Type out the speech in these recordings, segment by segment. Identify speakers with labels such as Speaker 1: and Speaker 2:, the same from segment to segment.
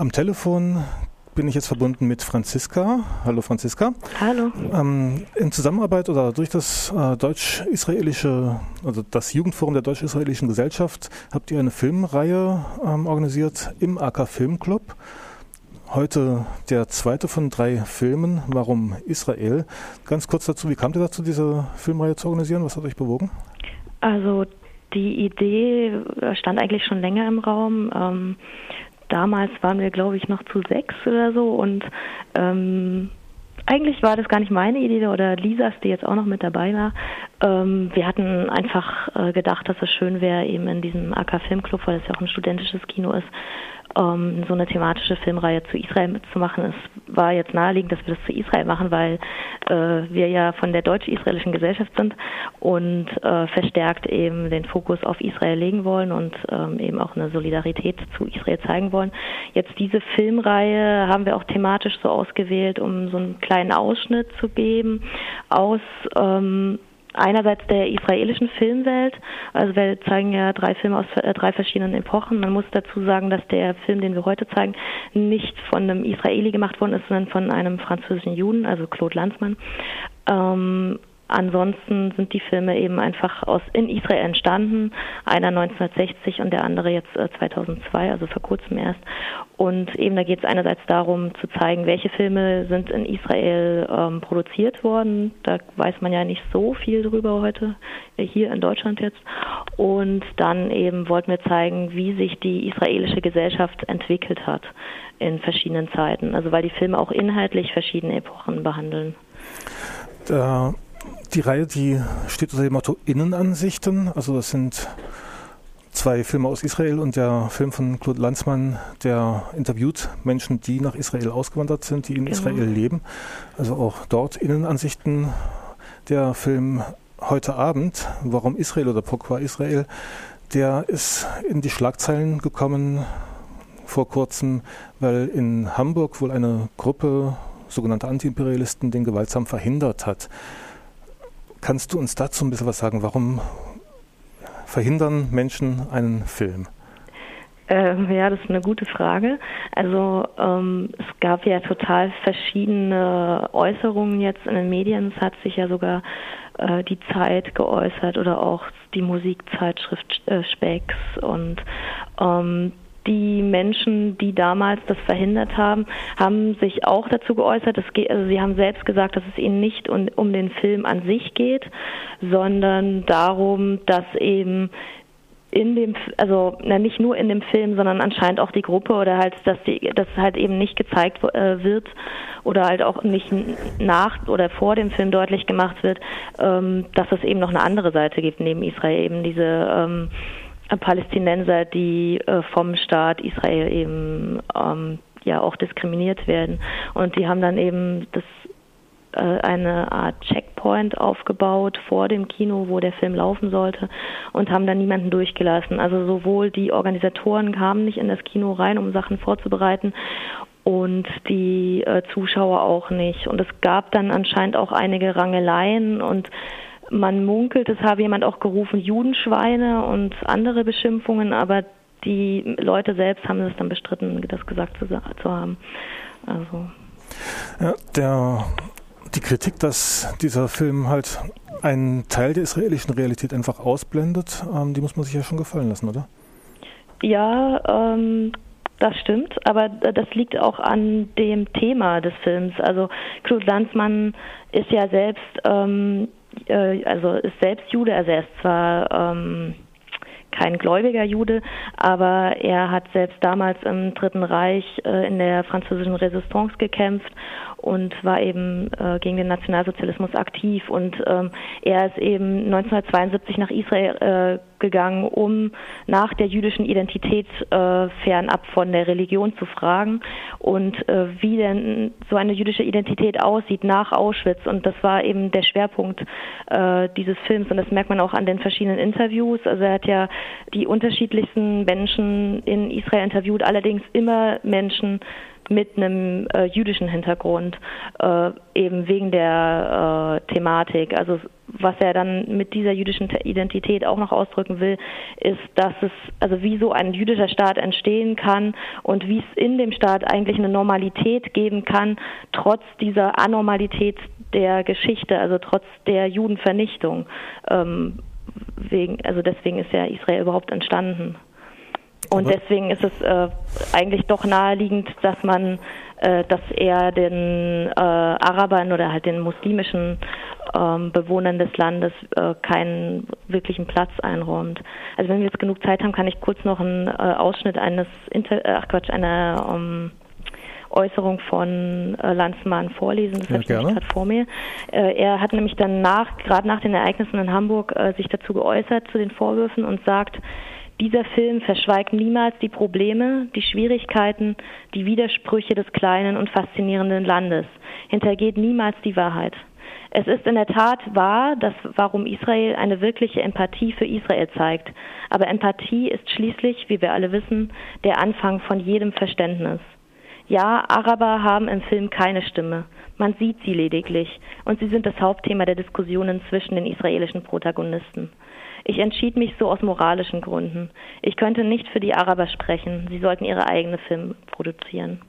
Speaker 1: Am Telefon bin ich jetzt verbunden mit Franziska. Hallo Franziska.
Speaker 2: Hallo.
Speaker 1: Ähm, in Zusammenarbeit oder durch das äh, deutsch-israelische, also das Jugendforum der deutsch-israelischen Gesellschaft, habt ihr eine Filmreihe ähm, organisiert im AK Filmclub. Heute der zweite von drei Filmen. Warum Israel? Ganz kurz dazu, wie kamt ihr dazu, diese Filmreihe zu organisieren? Was hat euch bewogen?
Speaker 2: Also die Idee stand eigentlich schon länger im Raum. Ähm, damals waren wir, glaube ich, noch zu sechs oder so und ähm, eigentlich war das gar nicht meine Idee oder Lisas, die jetzt auch noch mit dabei war. Ähm, wir hatten einfach äh, gedacht, dass es schön wäre, eben in diesem AK Filmclub, weil es ja auch ein studentisches Kino ist, ähm, so eine thematische Filmreihe zu Israel mitzumachen. Es war jetzt naheliegend, dass wir das zu Israel machen, weil äh, wir ja von der deutsch-israelischen Gesellschaft sind und äh, verstärkt eben den Fokus auf Israel legen wollen und ähm, eben auch eine Solidarität zu Israel zeigen wollen. Jetzt diese Filmreihe haben wir auch thematisch so ausgewählt, um so einen kleinen Ausschnitt zu geben aus ähm, einerseits der israelischen Filmwelt. Also wir zeigen ja drei Filme aus äh, drei verschiedenen Epochen. Man muss dazu sagen, dass der Film, den wir heute zeigen, nicht von einem Israeli gemacht worden ist, sondern von einem französischen Juden, also Claude Lanzmann. Ähm, Ansonsten sind die Filme eben einfach aus in Israel entstanden, einer 1960 und der andere jetzt 2002, äh, also vor kurzem erst. Und eben da geht es einerseits darum zu zeigen, welche Filme sind in Israel ähm, produziert worden. Da weiß man ja nicht so viel drüber heute, äh, hier in Deutschland jetzt. Und dann eben wollten wir zeigen, wie sich die israelische Gesellschaft entwickelt hat in verschiedenen Zeiten. Also weil die Filme auch inhaltlich verschiedene Epochen behandeln.
Speaker 1: Da die Reihe, die steht unter dem Motto Innenansichten. Also das sind zwei Filme aus Israel und der Film von Claude Lanzmann, der interviewt Menschen, die nach Israel ausgewandert sind, die in genau. Israel leben. Also auch dort Innenansichten. Der Film heute Abend, Warum Israel oder Pourquoi Israel, der ist in die Schlagzeilen gekommen vor kurzem, weil in Hamburg wohl eine Gruppe sogenannter Antiimperialisten den gewaltsam verhindert hat. Kannst du uns dazu ein bisschen was sagen? Warum verhindern Menschen einen Film?
Speaker 2: Ähm, ja, das ist eine gute Frage. Also ähm, es gab ja total verschiedene Äußerungen jetzt in den Medien. Es hat sich ja sogar äh, die Zeit geäußert oder auch die Musikzeitschrift äh, Specks und ähm, die Menschen, die damals das verhindert haben, haben sich auch dazu geäußert. Geht, also sie haben selbst gesagt, dass es ihnen nicht um, um den Film an sich geht, sondern darum, dass eben in dem, also na, nicht nur in dem Film, sondern anscheinend auch die Gruppe oder halt, dass die, dass halt eben nicht gezeigt äh, wird oder halt auch nicht nach oder vor dem Film deutlich gemacht wird, ähm, dass es eben noch eine andere Seite gibt neben Israel, eben diese ähm, Palästinenser, die äh, vom Staat Israel eben ähm, ja auch diskriminiert werden. Und die haben dann eben das äh, eine Art Checkpoint aufgebaut vor dem Kino, wo der Film laufen sollte und haben dann niemanden durchgelassen. Also sowohl die Organisatoren kamen nicht in das Kino rein, um Sachen vorzubereiten und die äh, Zuschauer auch nicht. Und es gab dann anscheinend auch einige Rangeleien und man munkelt, es habe jemand auch gerufen, Judenschweine und andere Beschimpfungen, aber die Leute selbst haben es dann bestritten, das gesagt zu, zu haben. Also.
Speaker 1: Ja, der, die Kritik, dass dieser Film halt einen Teil der israelischen Realität einfach ausblendet, ähm, die muss man sich ja schon gefallen lassen, oder?
Speaker 2: Ja, ähm, das stimmt, aber das liegt auch an dem Thema des Films. Also Claude Lanzmann ist ja selbst ähm, äh, also ist selbst Jude, also er ist zwar ähm, kein gläubiger Jude, aber er hat selbst damals im Dritten Reich äh, in der französischen Resistance gekämpft und war eben äh, gegen den Nationalsozialismus aktiv. Und ähm, er ist eben 1972 nach Israel äh, gegangen, um nach der jüdischen Identität äh, fernab von der Religion zu fragen und äh, wie denn so eine jüdische Identität aussieht nach Auschwitz. Und das war eben der Schwerpunkt äh, dieses Films. Und das merkt man auch an den verschiedenen Interviews. Also er hat ja die unterschiedlichsten Menschen in Israel interviewt, allerdings immer Menschen, mit einem äh, jüdischen Hintergrund, äh, eben wegen der äh, Thematik. Also was er dann mit dieser jüdischen Identität auch noch ausdrücken will, ist, dass es, also wie so ein jüdischer Staat entstehen kann und wie es in dem Staat eigentlich eine Normalität geben kann, trotz dieser Anormalität der Geschichte, also trotz der Judenvernichtung. Ähm, wegen, also deswegen ist ja Israel überhaupt entstanden. Und Aber deswegen ist es äh, eigentlich doch naheliegend, dass man, äh, dass er den äh, Arabern oder halt den muslimischen ähm, Bewohnern des Landes äh, keinen wirklichen Platz einräumt. Also wenn wir jetzt genug Zeit haben, kann ich kurz noch einen äh, Ausschnitt eines Inter ach Quatsch, einer ähm, Äußerung von äh, Landsmann vorlesen. Das ja, habe ich gerade vor mir. Äh, er hat nämlich dann nach, gerade nach den Ereignissen in Hamburg, äh, sich dazu geäußert zu den Vorwürfen und sagt, dieser Film verschweigt niemals die Probleme, die Schwierigkeiten, die Widersprüche des kleinen und faszinierenden Landes, hintergeht niemals die Wahrheit. Es ist in der Tat wahr, dass warum Israel eine wirkliche Empathie für Israel zeigt. Aber Empathie ist schließlich, wie wir alle wissen, der Anfang von jedem Verständnis. Ja, Araber haben im Film keine Stimme. Man sieht sie lediglich und sie sind das Hauptthema der Diskussionen zwischen den israelischen Protagonisten. Ich entschied mich so aus moralischen Gründen. Ich könnte nicht für die Araber sprechen. Sie sollten ihre eigene Filme produzieren.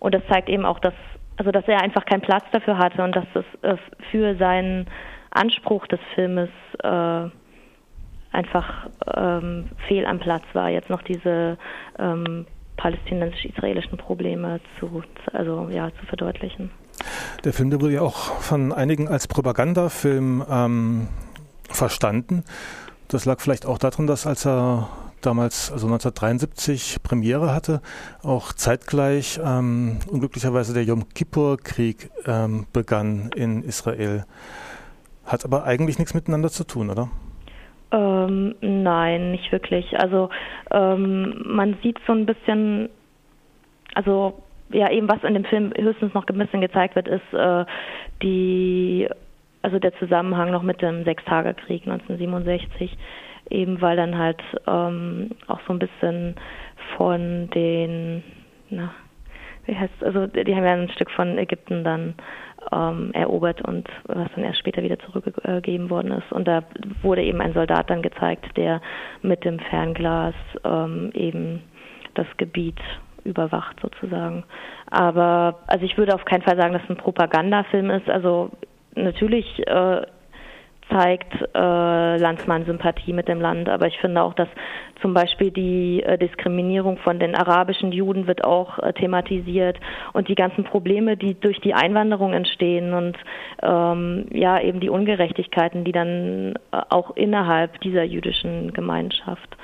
Speaker 2: Und das zeigt eben auch, dass, also dass er einfach keinen Platz dafür hatte und dass es äh, für seinen Anspruch des Filmes äh, einfach ähm, fehl am Platz war, jetzt noch diese ähm, palästinensisch-israelischen Probleme zu, also, ja, zu verdeutlichen.
Speaker 1: Der Film, der wurde ja auch von einigen als Propagandafilm ähm, verstanden. Das lag vielleicht auch daran, dass als er damals, also 1973, Premiere hatte, auch zeitgleich ähm, unglücklicherweise der Yom Kippur-Krieg ähm, begann in Israel. Hat aber eigentlich nichts miteinander zu tun, oder?
Speaker 2: Ähm, nein, nicht wirklich. Also ähm, man sieht so ein bisschen, also ja eben was in dem Film höchstens noch ein bisschen gezeigt wird, ist äh, die, also der Zusammenhang noch mit dem Sechstagekrieg 1967, eben weil dann halt ähm, auch so ein bisschen von den, na, wie heißt also die haben ja ein Stück von Ägypten dann ähm, erobert und was dann erst später wieder zurückgegeben worden ist. Und da wurde eben ein Soldat dann gezeigt, der mit dem Fernglas ähm, eben das Gebiet überwacht sozusagen. Aber also ich würde auf keinen Fall sagen, dass es ein Propagandafilm ist. Also natürlich äh, zeigt äh, Landsmann Sympathie mit dem Land. Aber ich finde auch, dass zum Beispiel die äh, Diskriminierung von den arabischen Juden wird auch äh, thematisiert und die ganzen Probleme, die durch die Einwanderung entstehen und ähm, ja eben die Ungerechtigkeiten, die dann äh, auch innerhalb dieser jüdischen Gemeinschaft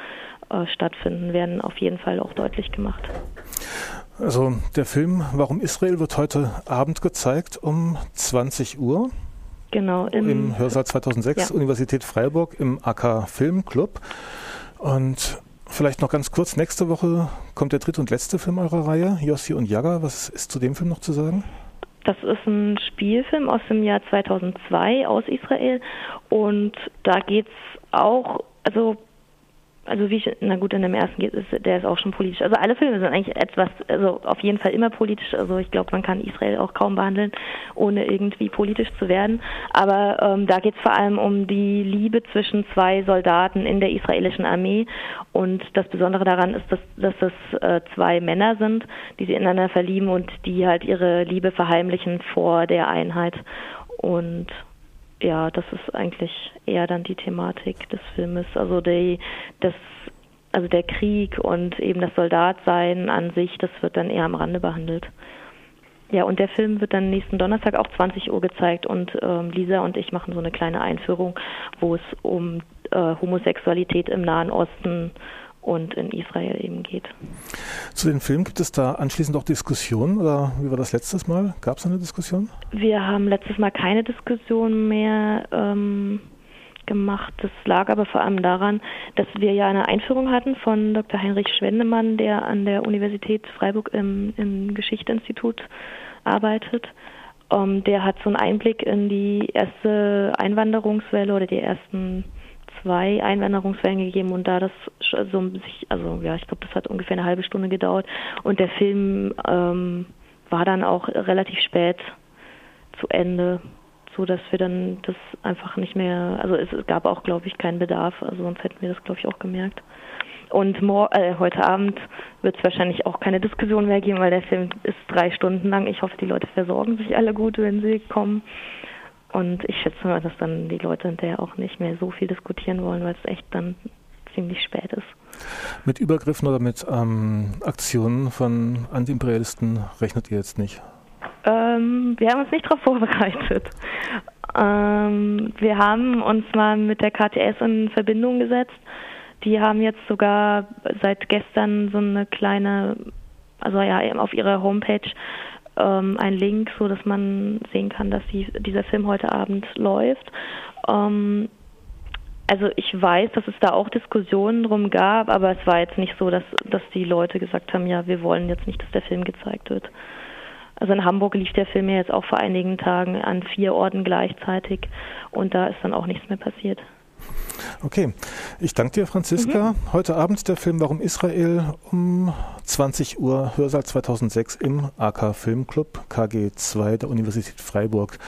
Speaker 2: äh, stattfinden, werden auf jeden Fall auch deutlich gemacht.
Speaker 1: Also der Film Warum Israel wird heute Abend gezeigt um 20 Uhr.
Speaker 2: Genau.
Speaker 1: Im, im Hörsaal 2006, ja. Universität Freiburg, im AK Filmclub. Und vielleicht noch ganz kurz, nächste Woche kommt der dritte und letzte Film eurer Reihe, Yossi und Jaga. Was ist zu dem Film noch zu sagen?
Speaker 2: Das ist ein Spielfilm aus dem Jahr 2002 aus Israel und da geht es auch, also also wie ich, na gut, in dem ersten geht es, der ist auch schon politisch. Also alle Filme sind eigentlich etwas, also auf jeden Fall immer politisch. Also ich glaube, man kann Israel auch kaum behandeln, ohne irgendwie politisch zu werden. Aber ähm, da geht es vor allem um die Liebe zwischen zwei Soldaten in der israelischen Armee. Und das Besondere daran ist, dass, dass es äh, zwei Männer sind, die sich ineinander verlieben und die halt ihre Liebe verheimlichen vor der Einheit. Und ja, das ist eigentlich eher dann die Thematik des Filmes. Also die, das, also der Krieg und eben das Soldatsein an sich, das wird dann eher am Rande behandelt. Ja, und der Film wird dann nächsten Donnerstag auch 20 Uhr gezeigt und ähm, Lisa und ich machen so eine kleine Einführung, wo es um äh, Homosexualität im Nahen Osten und in Israel eben geht.
Speaker 1: Zu den Filmen gibt es da anschließend auch Diskussionen oder wie war das letztes Mal? Gab es eine Diskussion?
Speaker 2: Wir haben letztes Mal keine Diskussion mehr ähm, gemacht. Das lag aber vor allem daran, dass wir ja eine Einführung hatten von Dr. Heinrich Schwendemann, der an der Universität Freiburg im, im Geschichtsinstitut arbeitet. Um, ähm, der hat so einen Einblick in die erste Einwanderungswelle oder die ersten zwei Einwanderungswellen gegeben und da das so sich, also ja, ich glaube, das hat ungefähr eine halbe Stunde gedauert und der Film ähm, war dann auch relativ spät zu Ende, so dass wir dann das einfach nicht mehr, also es gab auch, glaube ich, keinen Bedarf, also sonst hätten wir das, glaube ich, auch gemerkt. Und äh, heute Abend wird es wahrscheinlich auch keine Diskussion mehr geben, weil der Film ist drei Stunden lang. Ich hoffe, die Leute versorgen sich alle gut, wenn sie kommen. Und ich schätze mal, dass dann die Leute hinterher auch nicht mehr so viel diskutieren wollen, weil es echt dann ziemlich spät ist.
Speaker 1: Mit Übergriffen oder mit ähm, Aktionen von Antiimperialisten rechnet ihr jetzt nicht?
Speaker 2: Ähm, wir haben uns nicht darauf vorbereitet. Ähm, wir haben uns mal mit der KTS in Verbindung gesetzt. Die haben jetzt sogar seit gestern so eine kleine, also ja, auf ihrer Homepage ähm, einen Link, so dass man sehen kann, dass die, dieser Film heute Abend läuft. Ähm, also ich weiß, dass es da auch Diskussionen drum gab, aber es war jetzt nicht so, dass, dass die Leute gesagt haben, ja, wir wollen jetzt nicht, dass der Film gezeigt wird. Also in Hamburg lief der Film ja jetzt auch vor einigen Tagen an vier Orten gleichzeitig und da ist dann auch nichts mehr passiert.
Speaker 1: Okay, ich danke dir, Franziska. Mhm. Heute Abend der Film Warum Israel um 20 Uhr, Hörsaal 2006 im AK Filmclub KG2 der Universität Freiburg.